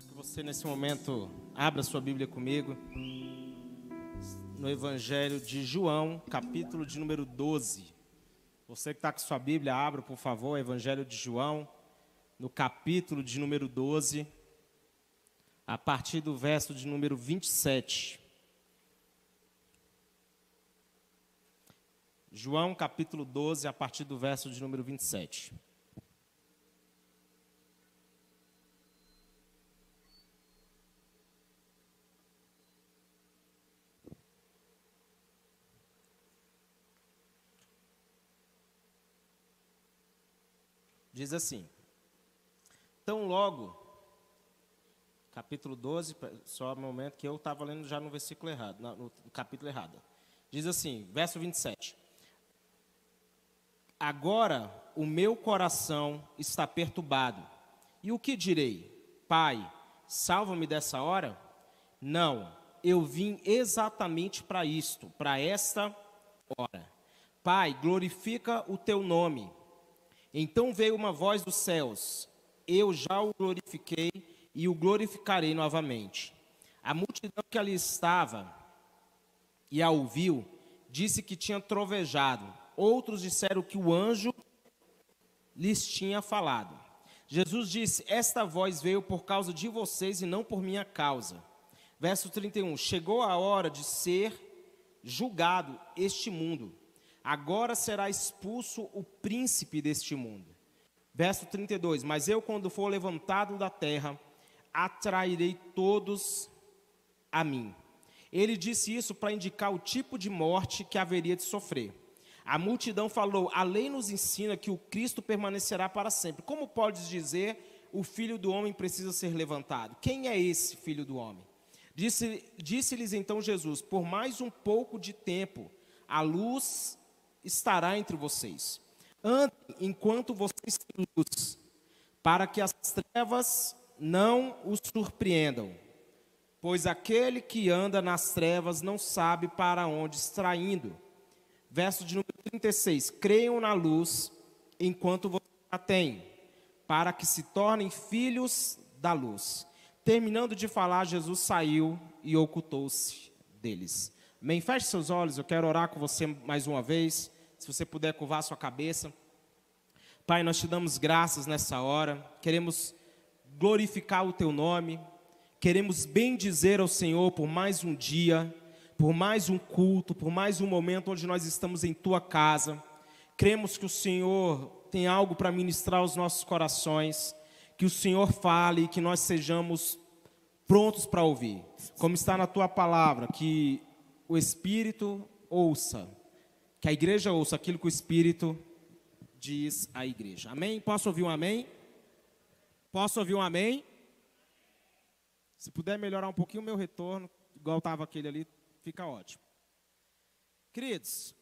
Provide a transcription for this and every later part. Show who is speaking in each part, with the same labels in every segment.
Speaker 1: Quero que você, nesse momento, abra sua Bíblia comigo. No Evangelho de João, capítulo de número 12. Você que está com sua Bíblia, abra, por favor, o Evangelho de João, no capítulo de número 12, a partir do verso de número 27. João, capítulo 12, a partir do verso de número 27. Diz assim: Tão logo, capítulo 12, só um momento que eu estava lendo já no versículo errado, no capítulo errado. Diz assim, verso 27. Agora o meu coração está perturbado. E o que direi? Pai, salva-me dessa hora? Não, eu vim exatamente para isto, para esta hora. Pai, glorifica o teu nome. Então veio uma voz dos céus: Eu já o glorifiquei e o glorificarei novamente. A multidão que ali estava e a ouviu, disse que tinha trovejado. Outros disseram que o anjo lhes tinha falado. Jesus disse: Esta voz veio por causa de vocês e não por minha causa. Verso 31: Chegou a hora de ser julgado este mundo agora será expulso o príncipe deste mundo. Verso 32: Mas eu, quando for levantado da terra, atrairei todos a mim. Ele disse isso para indicar o tipo de morte que haveria de sofrer. A multidão falou: A lei nos ensina que o Cristo permanecerá para sempre. Como podes dizer o filho do homem precisa ser levantado? Quem é esse filho do homem? Disse-lhes disse então Jesus: Por mais um pouco de tempo, a luz estará entre vocês. Andem enquanto vocês têm luz, para que as trevas não os surpreendam. Pois aquele que anda nas trevas não sabe para onde está indo. Verso de número 36. Creiam na luz enquanto vocês a têm, para que se tornem filhos da luz. Terminando de falar, Jesus saiu e ocultou-se deles. Amém? Feche seus olhos, eu quero orar com você mais uma vez. Se você puder curvar sua cabeça. Pai, nós te damos graças nessa hora. Queremos glorificar o teu nome. Queremos bem dizer ao Senhor por mais um dia, por mais um culto, por mais um momento onde nós estamos em tua casa. Cremos que o Senhor tem algo para ministrar aos nossos corações, que o Senhor fale e que nós sejamos prontos para ouvir. Como está na tua palavra, que o Espírito ouça, que a igreja ouça aquilo que o Espírito diz à igreja. Amém? Posso ouvir um amém? Posso ouvir um amém? Se puder melhorar um pouquinho o meu retorno, igual estava aquele ali, fica ótimo. Queridos,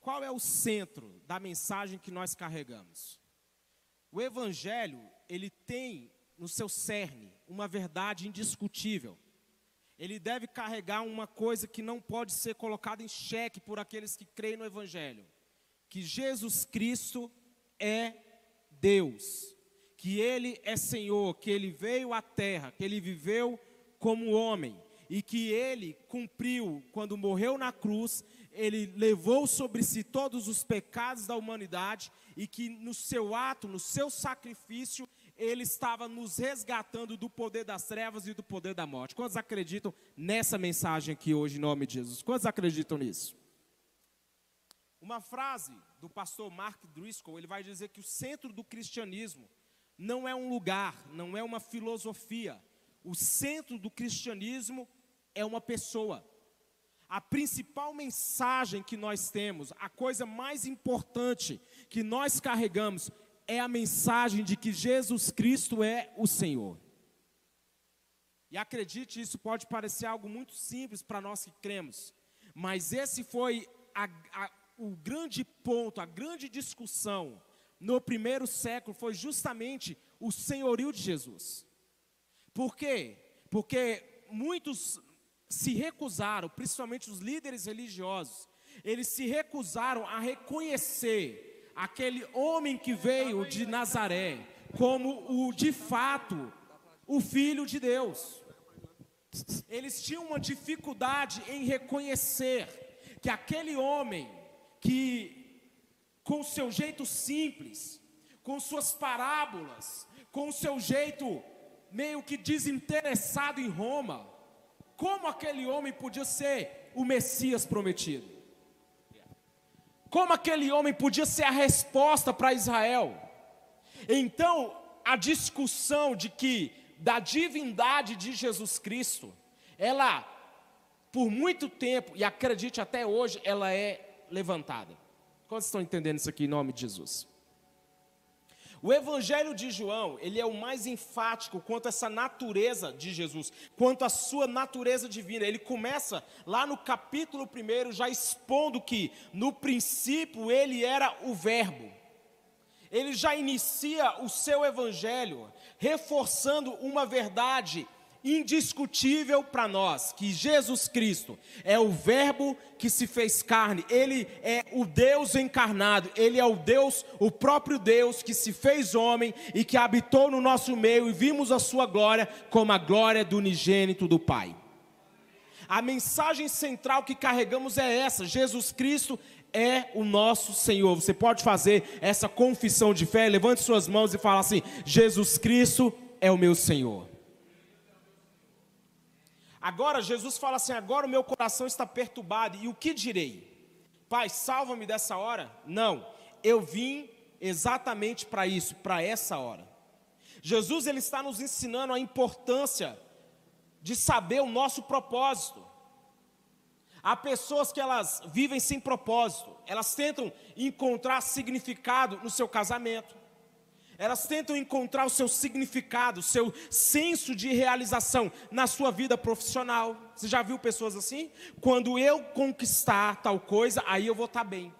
Speaker 1: qual é o centro da mensagem que nós carregamos? O Evangelho, ele tem no seu cerne uma verdade indiscutível ele deve carregar uma coisa que não pode ser colocada em xeque por aqueles que creem no Evangelho: que Jesus Cristo é Deus, que Ele é Senhor, que Ele veio à terra, que Ele viveu como homem e que Ele cumpriu quando morreu na cruz, Ele levou sobre si todos os pecados da humanidade e que no seu ato, no seu sacrifício, ele estava nos resgatando do poder das trevas e do poder da morte. Quantos acreditam nessa mensagem aqui hoje, em nome de Jesus? Quantos acreditam nisso? Uma frase do pastor Mark Driscoll, ele vai dizer que o centro do cristianismo não é um lugar, não é uma filosofia. O centro do cristianismo é uma pessoa. A principal mensagem que nós temos, a coisa mais importante que nós carregamos é a mensagem de que Jesus Cristo é o Senhor. E acredite, isso pode parecer algo muito simples para nós que cremos, mas esse foi a, a, o grande ponto, a grande discussão no primeiro século foi justamente o senhorio de Jesus. Por quê? Porque muitos se recusaram, principalmente os líderes religiosos, eles se recusaram a reconhecer aquele homem que veio de Nazaré como o de fato o Filho de Deus. Eles tinham uma dificuldade em reconhecer que aquele homem que, com seu jeito simples, com suas parábolas, com o seu jeito meio que desinteressado em Roma, como aquele homem podia ser o Messias prometido? Como aquele homem podia ser a resposta para Israel? Então, a discussão de que da divindade de Jesus Cristo, ela por muito tempo, e acredite até hoje, ela é levantada. Quantos estão entendendo isso aqui em nome de Jesus? O Evangelho de João, ele é o mais enfático quanto a essa natureza de Jesus, quanto a sua natureza divina. Ele começa lá no capítulo 1, já expondo que no princípio ele era o Verbo. Ele já inicia o seu Evangelho reforçando uma verdade indiscutível para nós que Jesus Cristo é o Verbo que se fez carne, ele é o Deus encarnado, ele é o Deus, o próprio Deus que se fez homem e que habitou no nosso meio e vimos a sua glória como a glória do unigênito do Pai. A mensagem central que carregamos é essa: Jesus Cristo é o nosso Senhor. Você pode fazer essa confissão de fé, levante suas mãos e fala assim: Jesus Cristo é o meu Senhor. Agora Jesus fala assim: agora o meu coração está perturbado, e o que direi? Pai, salva-me dessa hora? Não, eu vim exatamente para isso, para essa hora. Jesus ele está nos ensinando a importância de saber o nosso propósito. Há pessoas que elas vivem sem propósito, elas tentam encontrar significado no seu casamento, elas tentam encontrar o seu significado, o seu senso de realização na sua vida profissional. Você já viu pessoas assim? Quando eu conquistar tal coisa, aí eu vou estar bem.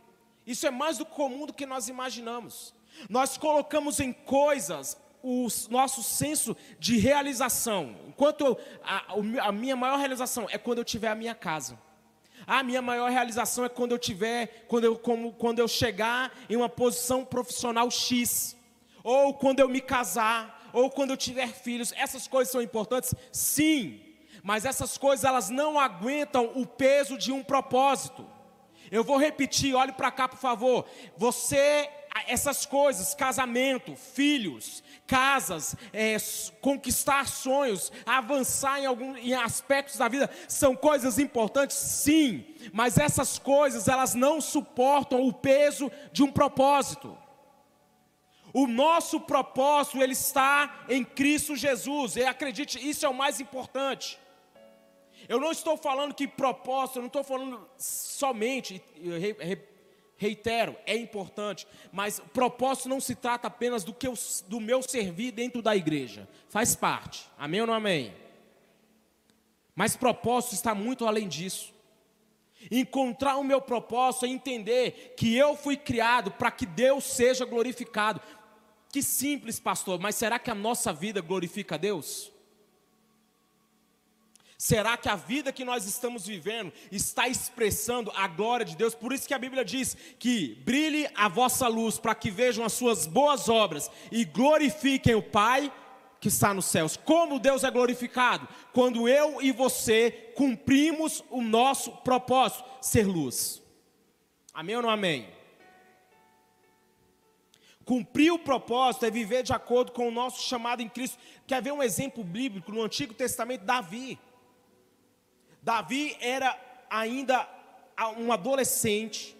Speaker 1: Isso é mais do comum do que nós imaginamos. Nós colocamos em coisas o nosso senso de realização. Enquanto eu, a, a minha maior realização é quando eu tiver a minha casa. A minha maior realização é quando eu tiver, quando eu, como, quando eu chegar em uma posição profissional X ou quando eu me casar, ou quando eu tiver filhos, essas coisas são importantes? Sim, mas essas coisas elas não aguentam o peso de um propósito. Eu vou repetir, olhe para cá, por favor. Você, essas coisas, casamento, filhos, casas, é, conquistar sonhos, avançar em alguns em aspectos da vida, são coisas importantes, sim, mas essas coisas elas não suportam o peso de um propósito. O nosso propósito ele está em Cristo Jesus. E acredite, isso é o mais importante. Eu não estou falando que propósito, eu não estou falando somente, reitero, é importante, mas propósito não se trata apenas do que eu, do meu servir dentro da igreja. Faz parte. Amém ou não amém? Mas propósito está muito além disso. Encontrar o meu propósito é entender que eu fui criado para que Deus seja glorificado. Que simples, pastor, mas será que a nossa vida glorifica a Deus? Será que a vida que nós estamos vivendo está expressando a glória de Deus? Por isso que a Bíblia diz que brilhe a vossa luz para que vejam as suas boas obras e glorifiquem o Pai que está nos céus. Como Deus é glorificado? Quando eu e você cumprimos o nosso propósito, ser luz. Amém ou não amém? Cumprir o propósito é viver de acordo com o nosso chamado em Cristo. Quer ver um exemplo bíblico no Antigo Testamento? Davi. Davi era ainda um adolescente,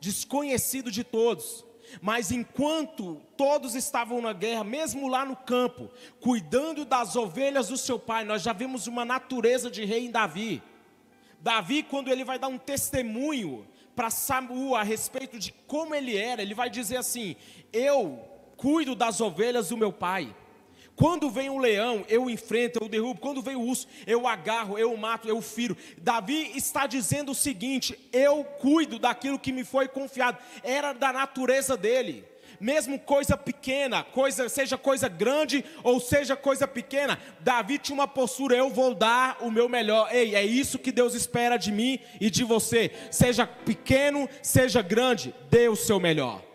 Speaker 1: desconhecido de todos. Mas enquanto todos estavam na guerra, mesmo lá no campo, cuidando das ovelhas do seu pai, nós já vimos uma natureza de rei em Davi. Davi, quando ele vai dar um testemunho para Samuel a respeito de como ele era, ele vai dizer assim: Eu cuido das ovelhas do meu pai. Quando vem um leão, eu enfrento, eu derrubo. Quando vem o urso, eu agarro, eu mato, eu firo. Davi está dizendo o seguinte: eu cuido daquilo que me foi confiado. Era da natureza dele mesmo coisa pequena, coisa, seja coisa grande ou seja coisa pequena, Davi tinha uma postura, eu vou dar o meu melhor. Ei, é isso que Deus espera de mim e de você. Seja pequeno, seja grande, dê o seu melhor.